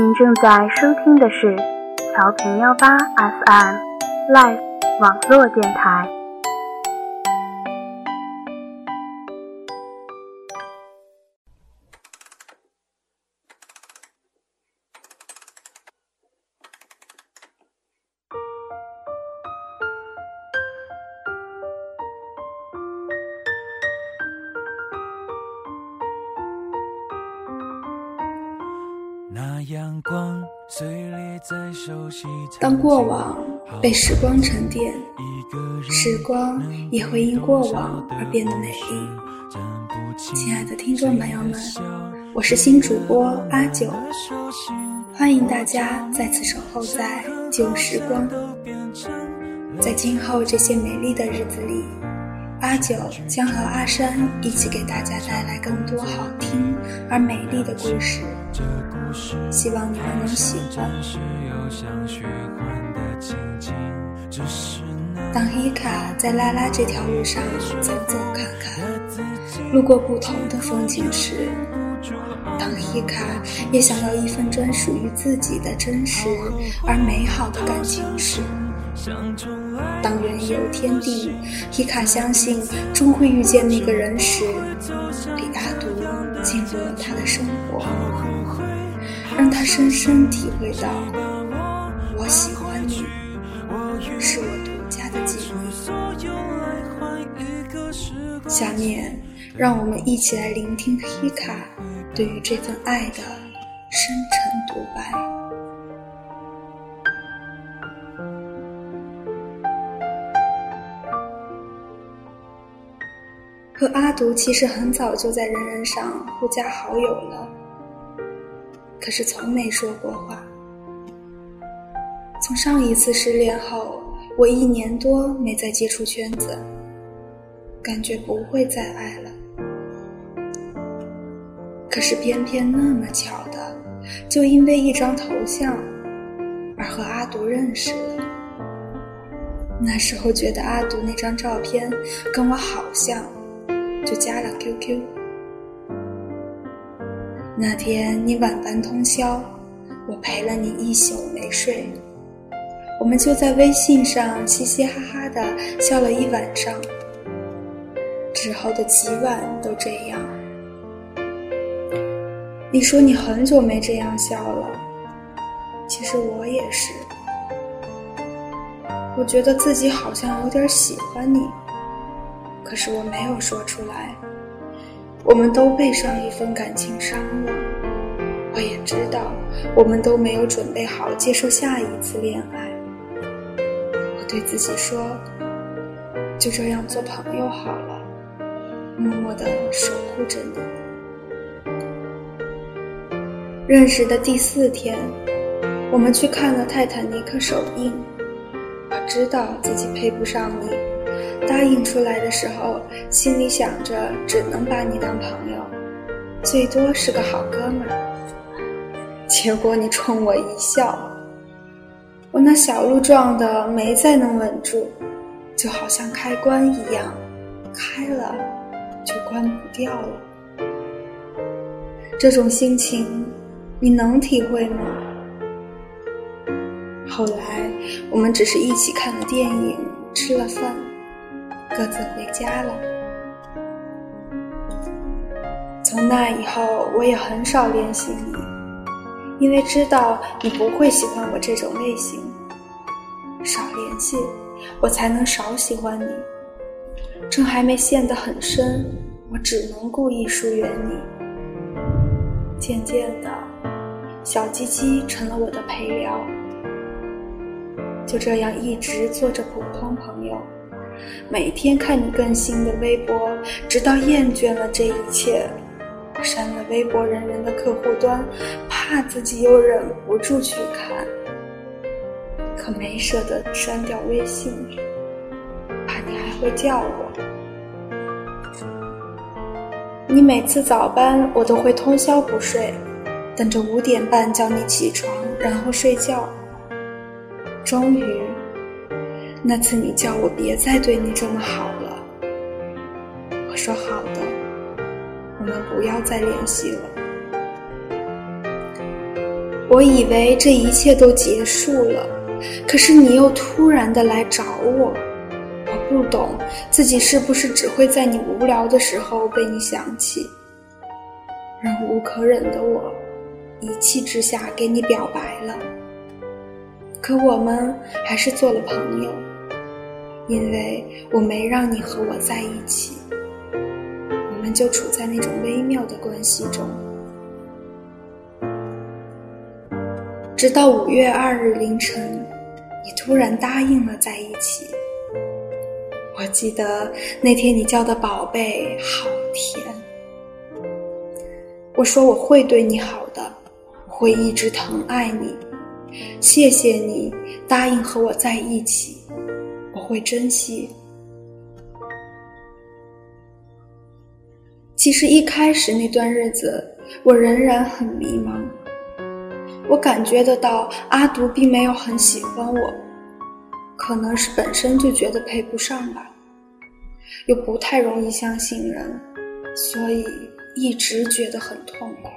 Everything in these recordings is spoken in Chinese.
您正在收听的是调频幺八 FM Live 网络电台。过往被时光沉淀，时光也会因过往而变得美丽。亲爱的听众朋友们，我是新主播阿九，欢迎大家再次守候在旧时光。在今后这些美丽的日子里，阿九将和阿山一起给大家带来更多好听而美丽的故事。希望你们能喜欢。当伊卡在拉拉这条路上走走看看，路过不同的风景时，当伊卡也想要一份专属于自己的真实而美好的感情时，当人有天地，伊卡相信终会遇见那个人时，李阿独进入了他的生活。让他深深体会到，我喜欢你，是我独家的记忆。下面，让我们一起来聆听黑卡对于这份爱的深沉独白。和阿独其实很早就在人人上互加好友了。可是从没说过话。从上一次失恋后，我一年多没再接触圈子，感觉不会再爱了。可是偏偏那么巧的，就因为一张头像，而和阿独认识了。那时候觉得阿独那张照片跟我好像，就加了 QQ。那天你晚班通宵，我陪了你一宿没睡，我们就在微信上嘻嘻哈哈的笑了一晚上，之后的几晚都这样。你说你很久没这样笑了，其实我也是，我觉得自己好像有点喜欢你，可是我没有说出来。我们都被上一份感情伤了，我也知道，我们都没有准备好接受下一次恋爱。我对自己说，就这样做朋友好了，默默的守护着你。认识的第四天，我们去看了《泰坦尼克》首映，我知道自己配不上你。答应出来的时候，心里想着只能把你当朋友，最多是个好哥们儿。结果你冲我一笑，我那小鹿撞的没再能稳住，就好像开关一样，开了就关不掉了。这种心情，你能体会吗？后来我们只是一起看了电影，吃了饭。各自回家了。从那以后，我也很少联系你，因为知道你不会喜欢我这种类型。少联系，我才能少喜欢你。正还没陷得很深，我只能故意疏远你。渐渐的，小鸡鸡成了我的陪聊，就这样一直做着普通朋友。每天看你更新的微博，直到厌倦了这一切，我删了微博人人的客户端，怕自己又忍不住去看，可没舍得删掉微信，怕你还会叫我。你每次早班，我都会通宵不睡，等着五点半叫你起床，然后睡觉。终于。那次你叫我别再对你这么好了，我说好的，我们不要再联系了。我以为这一切都结束了，可是你又突然的来找我。我不懂自己是不是只会在你无聊的时候被你想起。忍无可忍的我，一气之下给你表白了。可我们还是做了朋友，因为我没让你和我在一起，我们就处在那种微妙的关系中。直到五月二日凌晨，你突然答应了在一起。我记得那天你叫的宝贝好甜。我说我会对你好的，我会一直疼爱你。谢谢你答应和我在一起，会珍惜。其实一开始那段日子，我仍然很迷茫。我感觉得到阿独并没有很喜欢我，可能是本身就觉得配不上吧，又不太容易相信人，所以一直觉得很痛苦。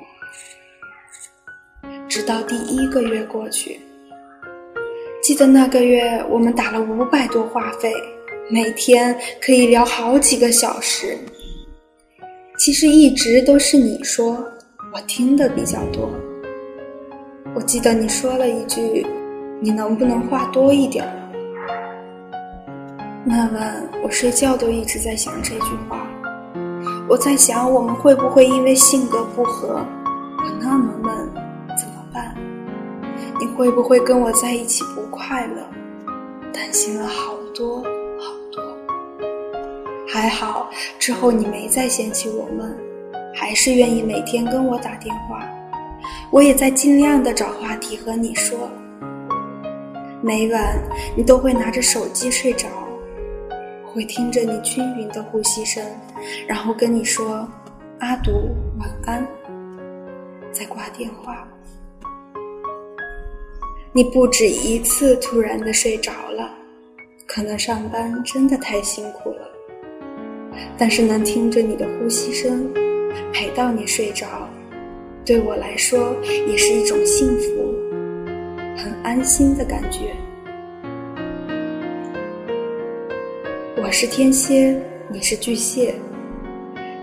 直到第一个月过去，记得那个月我们打了五百多话费，每天可以聊好几个小时。其实一直都是你说，我听的比较多。我记得你说了一句：“你能不能话多一点？”那晚我睡觉都一直在想这句话。我在想，我们会不会因为性格不合？我那么闷，你会不会跟我在一起不快乐？担心了好多好多。还好之后你没再嫌弃我闷，还是愿意每天跟我打电话。我也在尽量的找话题和你说。每晚你都会拿着手机睡着，会听着你均匀的呼吸声，然后跟你说“阿独晚安”，再挂电话。你不止一次突然的睡着了，可能上班真的太辛苦了，但是能听着你的呼吸声，陪到你睡着。对我来说，也是一种幸福，很安心的感觉。我是天蝎，你是巨蟹。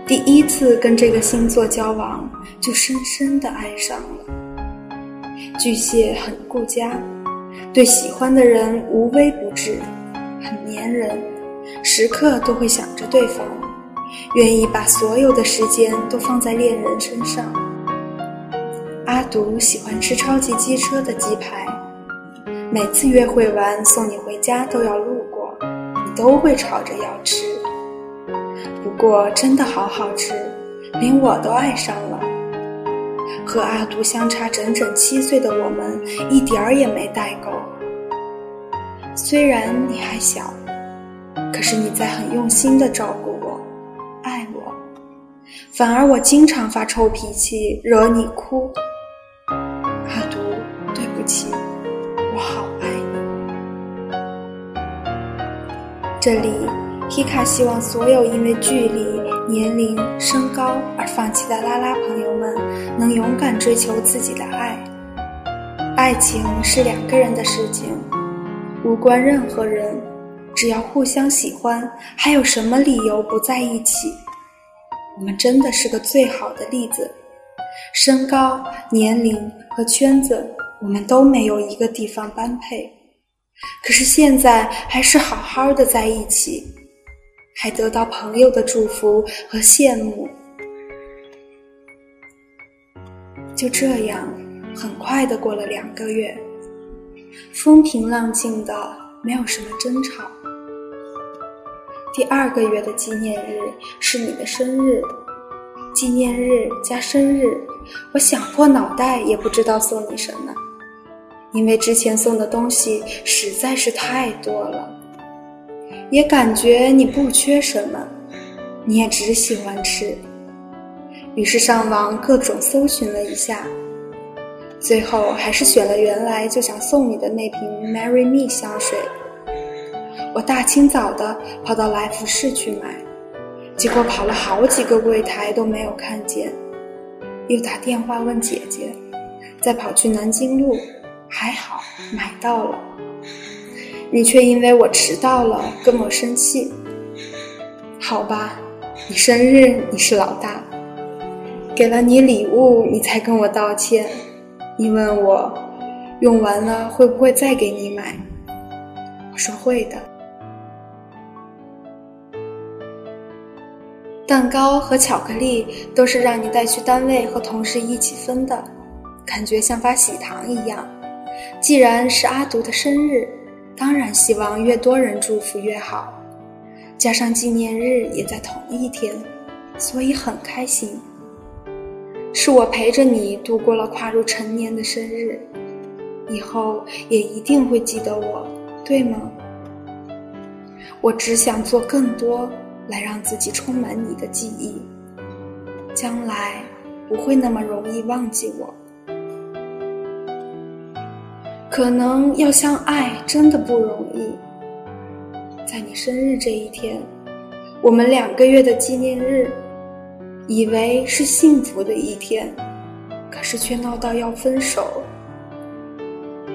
第一次跟这个星座交往，就深深的爱上了。巨蟹很顾家，对喜欢的人无微不至，很粘人，时刻都会想着对方，愿意把所有的时间都放在恋人身上。阿独喜欢吃超级机车的鸡排，每次约会完送你回家都要路过，你都会吵着要吃。不过真的好好吃，连我都爱上了。和阿独相差整整七岁的我们，一点儿也没代沟。虽然你还小，可是你在很用心的照顾我，爱我，反而我经常发臭脾气，惹你哭。阿独，对不起我好爱你。这里皮卡希望所有因为距离、年龄、身高而放弃的拉拉朋友们，能勇敢追求自己的爱。爱情是两个人的事情，无关任何人，只要互相喜欢，还有什么理由不在一起？我们真的是个最好的例子。身高、年龄和圈子。我们都没有一个地方般配，可是现在还是好好的在一起，还得到朋友的祝福和羡慕。就这样，很快的过了两个月，风平浪静的，没有什么争吵。第二个月的纪念日是你的生日，纪念日加生日，我想破脑袋也不知道送你什么。因为之前送的东西实在是太多了，也感觉你不缺什么，你也只喜欢吃。于是上网各种搜寻了一下，最后还是选了原来就想送你的那瓶 Marry Me 香水。我大清早的跑到来福士去买，结果跑了好几个柜台都没有看见，又打电话问姐姐。再跑去南京路，还好买到了。你却因为我迟到了跟我生气。好吧，你生日你是老大，给了你礼物你才跟我道歉。你问我用完了会不会再给你买？我说会的。蛋糕和巧克力都是让你带去单位和同事一起分的，感觉像发喜糖一样。既然是阿独的生日，当然希望越多人祝福越好。加上纪念日也在同一天，所以很开心。是我陪着你度过了跨入成年的生日，以后也一定会记得我，对吗？我只想做更多。来让自己充满你的记忆，将来不会那么容易忘记我。可能要相爱真的不容易。在你生日这一天，我们两个月的纪念日，以为是幸福的一天，可是却闹到要分手。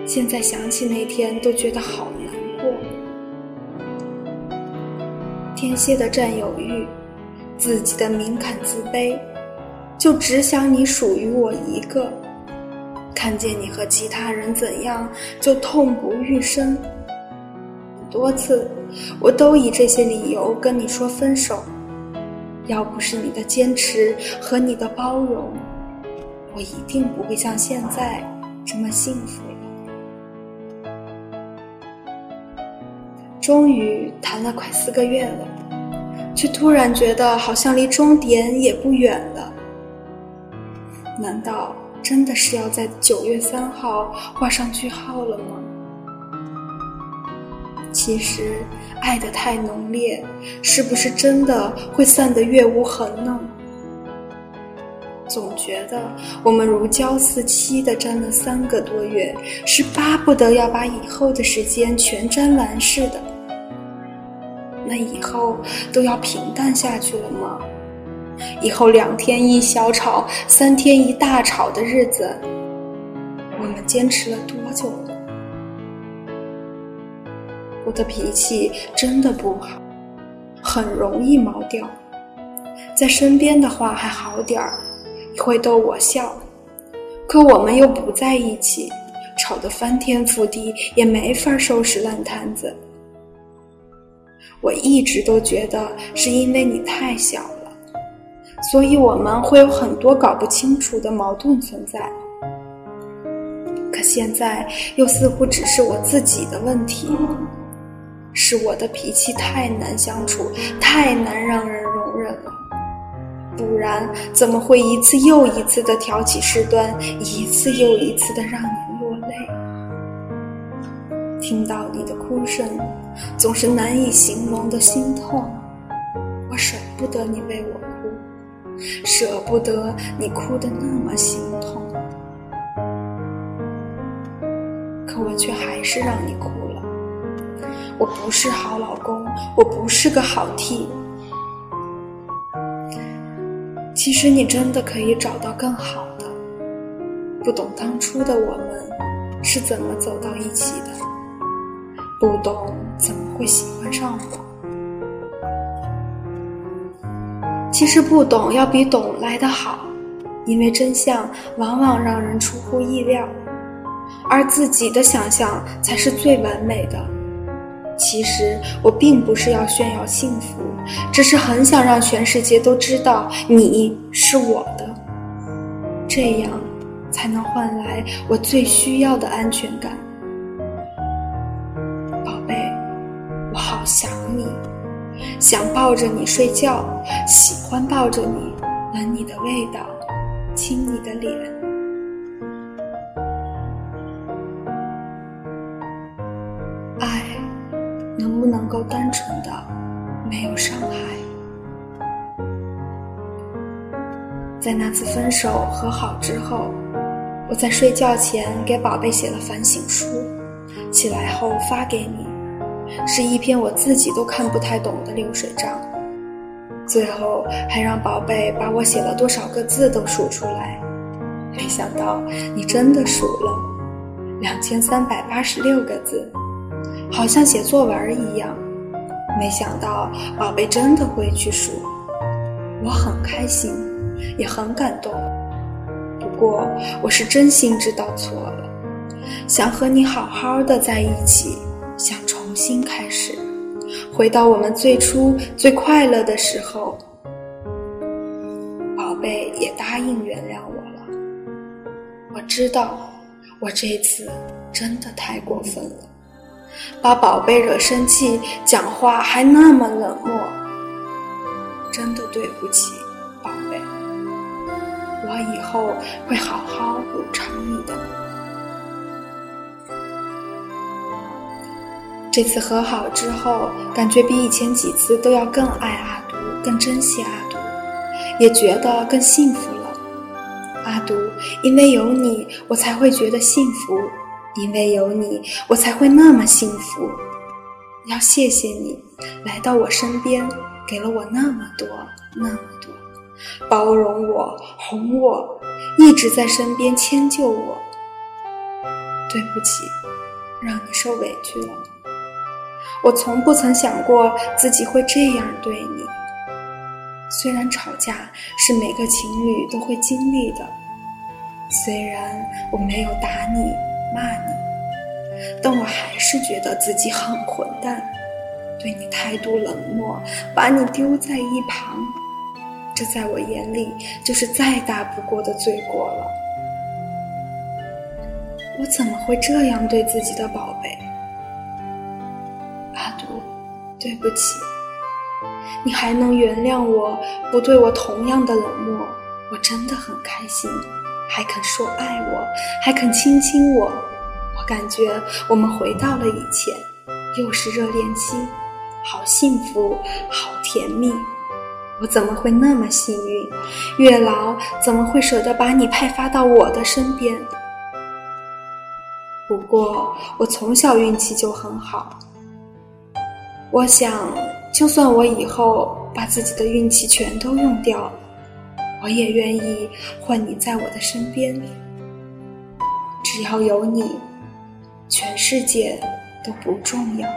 现在想起那天，都觉得好难过。天蝎的占有欲，自己的敏感自卑，就只想你属于我一个。看见你和其他人怎样，就痛不欲生。很多次，我都以这些理由跟你说分手。要不是你的坚持和你的包容，我一定不会像现在这么幸福了。终于谈了快四个月了。却突然觉得好像离终点也不远了。难道真的是要在九月三号画上句号了吗？其实，爱的太浓烈，是不是真的会散得越无痕呢？总觉得我们如胶似漆的粘了三个多月，是巴不得要把以后的时间全粘完似的。那以后都要平淡下去了吗？以后两天一小吵，三天一大吵的日子，我们坚持了多久了？我的脾气真的不好，很容易毛掉。在身边的话还好点儿，会逗我笑，可我们又不在一起，吵得翻天覆地，也没法收拾烂摊子。我一直都觉得是因为你太小，所以我们会有很多搞不清楚的矛盾存在。可现在又似乎只是我自己的问题，是我的脾气太难相处，太难让人容忍了。不然怎么会一次又一次的挑起事端，一次又一次的让你落泪？听到你的哭声。总是难以形容的心痛，我舍不得你为我，舍不得你哭得那么心痛，可我却还是让你哭了。我不是好老公，我不是个好替。其实你真的可以找到更好的，不懂当初的我们是怎么走到一起的。不懂怎么会喜欢上我？其实不懂要比懂来得好，因为真相往往让人出乎意料，而自己的想象才是最完美的。其实我并不是要炫耀幸福，只是很想让全世界都知道你是我的，这样才能换来我最需要的安全感。宝贝，我好想你，想抱着你睡觉，喜欢抱着你，闻你的味道，亲你的脸。爱能不能够单纯的没有伤害？在那次分手和好之后，我在睡觉前给宝贝写了反省书，起来后发给你。是一篇我自己都看不太懂的流水账，最后还让宝贝把我写了多少个字都数出来，没想到你真的数了两千三百八十六个字，好像写作文一样。没想到宝贝真的会去数，我很开心，也很感动。不过我是真心知道错了，想和你好好的在一起，想重新开始，回到我们最初最快乐的时候。宝贝也答应原谅我了。我知道，我这次真的太过分了，把宝贝惹生气，讲话还那么冷漠。真的对不起，宝贝。我以后会好好补偿你的。这次和好之后，感觉比以前几次都要更爱阿杜，更珍惜阿杜，也觉得更幸福了。阿杜，因为有你，我才会觉得幸福；因为有你，我才会那么幸福。要谢谢你来到我身边，给了我那么多，那么多。包容我，哄我，一直在身边迁就我。对不起，让你受委屈了。我从不曾想过自己会这样对你。虽然吵架是每个情侣都会经历的，虽然我没有打你、骂你，但我还是觉得自己很混蛋，对你态度冷漠，把你丢在一旁。这在我眼里就是再大不过的罪过了。我怎么会这样对自己的宝贝？对不起。你还能原谅我，不对我同样的冷漠，我真的很开心。还肯说爱我，还肯亲亲我，我感觉我们回到了以前，又是热恋期，好幸福，好甜蜜。我怎么会那么幸运？月老怎么会舍得把你派发到我的身边？不过我从小运气就很好。我想，就算我以后把自己的运气全都用掉，我也愿意换你在我的身边。只要有你，全世界都不重要。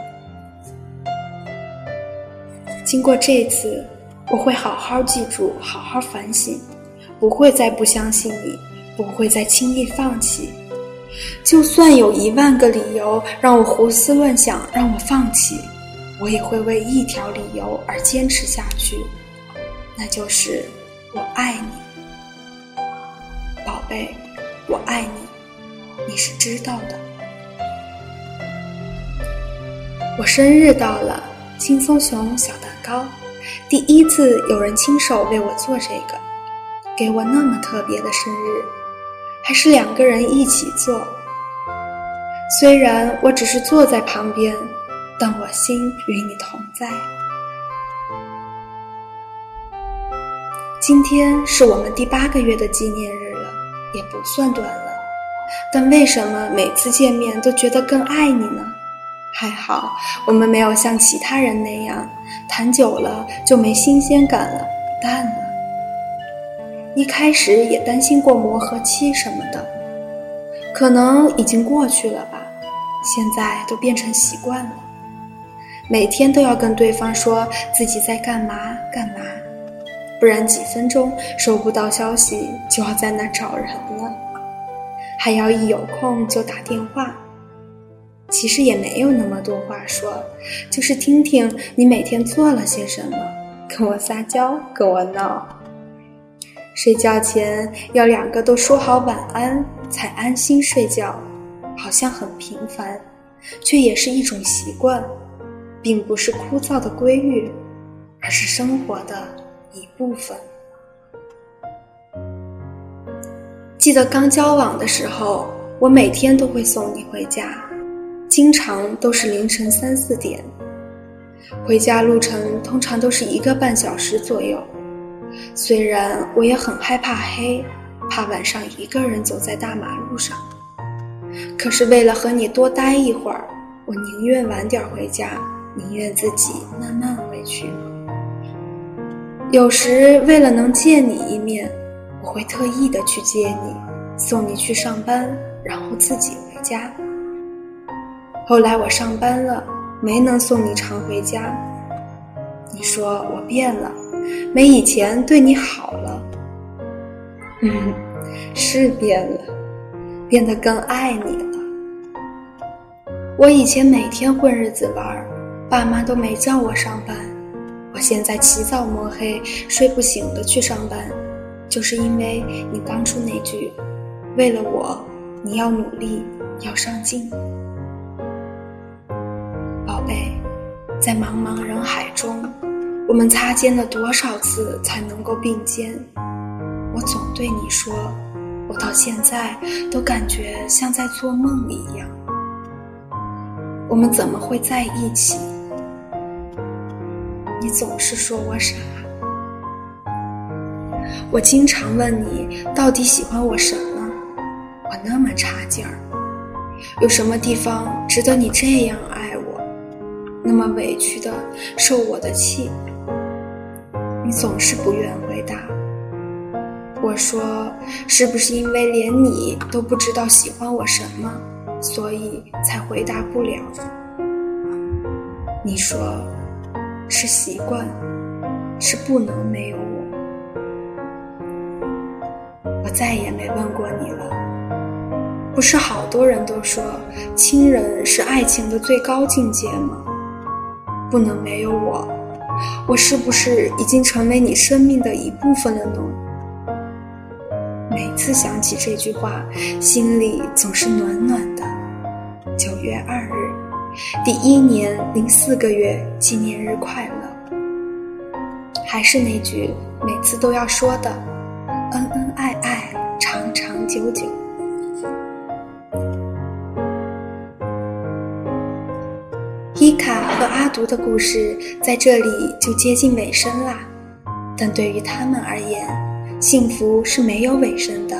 经过这次。我会好好记住，好好反省，不会再不相信你，不会再轻易放弃。就算有一万个理由让我胡思乱想，让我放弃，我也会为一条理由而坚持下去，那就是我爱你，宝贝，我爱你，你是知道的。我生日到了，轻松熊小蛋糕。第一次有人亲手为我做这个，给我那么特别的生日，还是两个人一起做。虽然我只是坐在旁边，但我心与你同在。今天是我们第八个月的纪念日了，也不算短了，但为什么每次见面都觉得更爱你呢？还好，我们没有像其他人那样谈久了就没新鲜感了，淡了。一开始也担心过磨合期什么的，可能已经过去了吧。现在都变成习惯了，每天都要跟对方说自己在干嘛干嘛，不然几分钟收不到消息就要在那找人了，还要一有空就打电话。其实也没有那么多话说，就是听听你每天做了些什么，跟我撒娇，跟我闹。睡觉前要两个都说好晚安才安心睡觉，好像很平凡，却也是一种习惯，并不是枯燥的规律，而是生活的一部分。记得刚交往的时候，我每天都会送你回家。经常都是凌晨三四点，回家路程通常都是一个半小时左右。虽然我也很害怕黑，怕晚上一个人走在大马路上，可是为了和你多待一会儿，我宁愿晚点回家，宁愿自己慢慢回去。有时为了能见你一面，我会特意的去接你，送你去上班，然后自己回家。后来我上班了，没能送你常回家。你说我变了，没以前对你好了。嗯，是变了，变得更爱你了。我以前每天混日子玩，爸妈都没叫我上班。我现在起早摸黑，睡不醒的去上班，就是因为你当初那句“为了我，你要努力，要上进”。宝贝，在茫茫人海中，我们擦肩了多少次才能够并肩？我总对你说，我到现在都感觉像在做梦一样。我们怎么会在一起？你总是说我傻。我经常问你，到底喜欢我什么？我那么差劲儿，有什么地方值得你这样爱我？那么委屈的受我的气？你总是不愿回答。我说，是不是因为连你都不知道喜欢我什么？所以才回答不了。你说是习惯，是不能没有我。我再也没问过你了。不是好多人都说亲人是爱情的最高境界吗？不能没有我，我是不是已经成为你生命的一部分了呢？每次想起这句话，心里总是暖暖的。九月二日，第一年零四个月纪念日快乐。还是那句每次都要说的：恩恩爱爱，长长久久。伊卡和阿独的故事在这里就接近尾声啦，但对于他们而言，幸福是没有尾声的。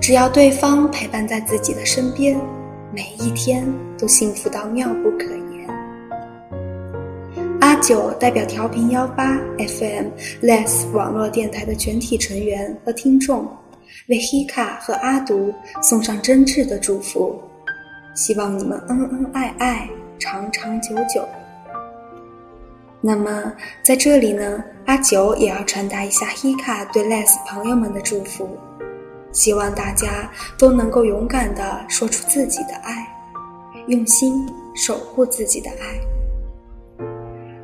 只要对方陪伴在自己的身边。每一天都幸福到妙不可言。阿九代表调频幺八 FM Less 网络电台的全体成员和听众，为 Hika 和阿独送上真挚的祝福，希望你们恩恩爱爱，长长久久。那么在这里呢，阿九也要传达一下 Hika 对 Less 朋友们的祝福。希望大家都能够勇敢地说出自己的爱，用心守护自己的爱。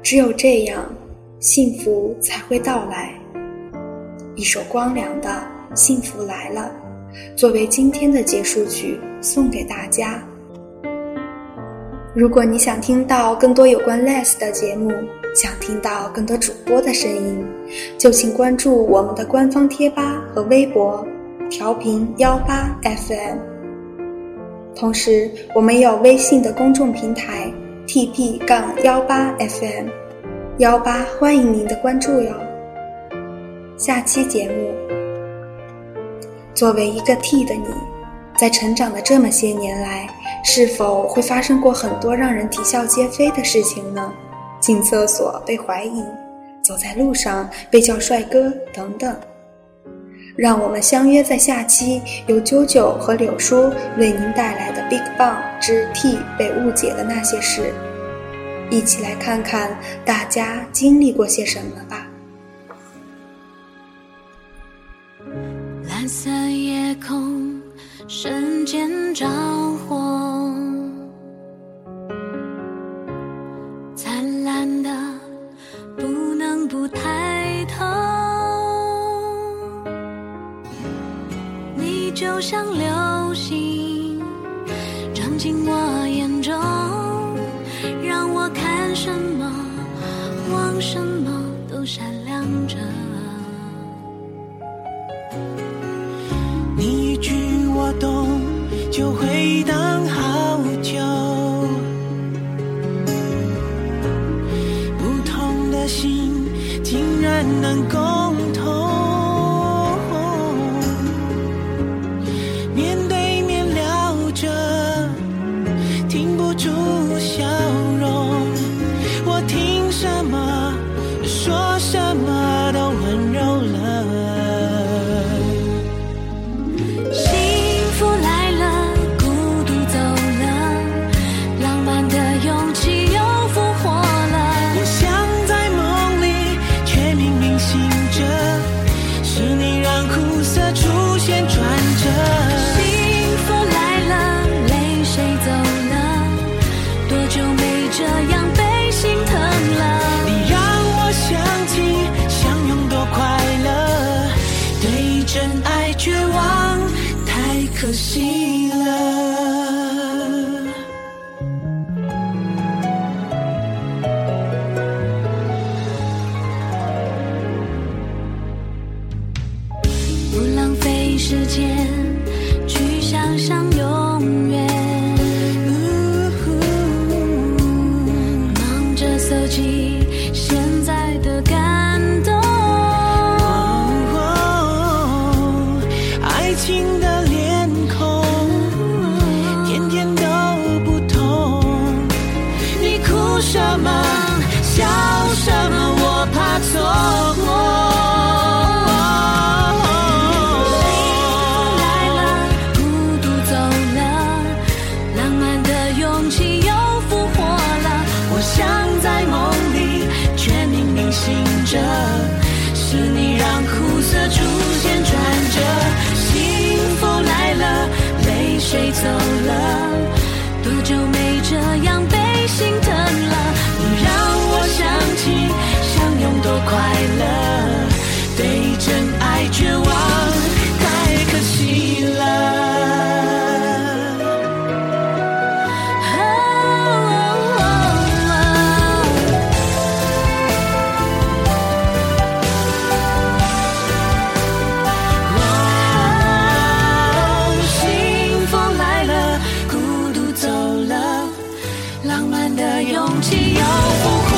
只有这样，幸福才会到来。一首光良的《幸福来了》，作为今天的结束曲送给大家。如果你想听到更多有关 Less 的节目，想听到更多主播的声音，就请关注我们的官方贴吧和微博。调频幺八 FM，同时我们有微信的公众平台 TP 杠幺八 FM，幺八欢迎您的关注哟。下期节目，作为一个 T 的你，在成长的这么些年来，是否会发生过很多让人啼笑皆非的事情呢？进厕所被怀疑，走在路上被叫帅哥等等。让我们相约在下期由啾啾和柳叔为您带来的《Big Bang 之 T 被误解的那些事》，一起来看看大家经历过些什么吧。蓝色夜空瞬间着火，灿烂的不能不太就像流星，撞进我眼中，让我看什么、望什么都闪亮着。你一句我懂，就会满的勇气又不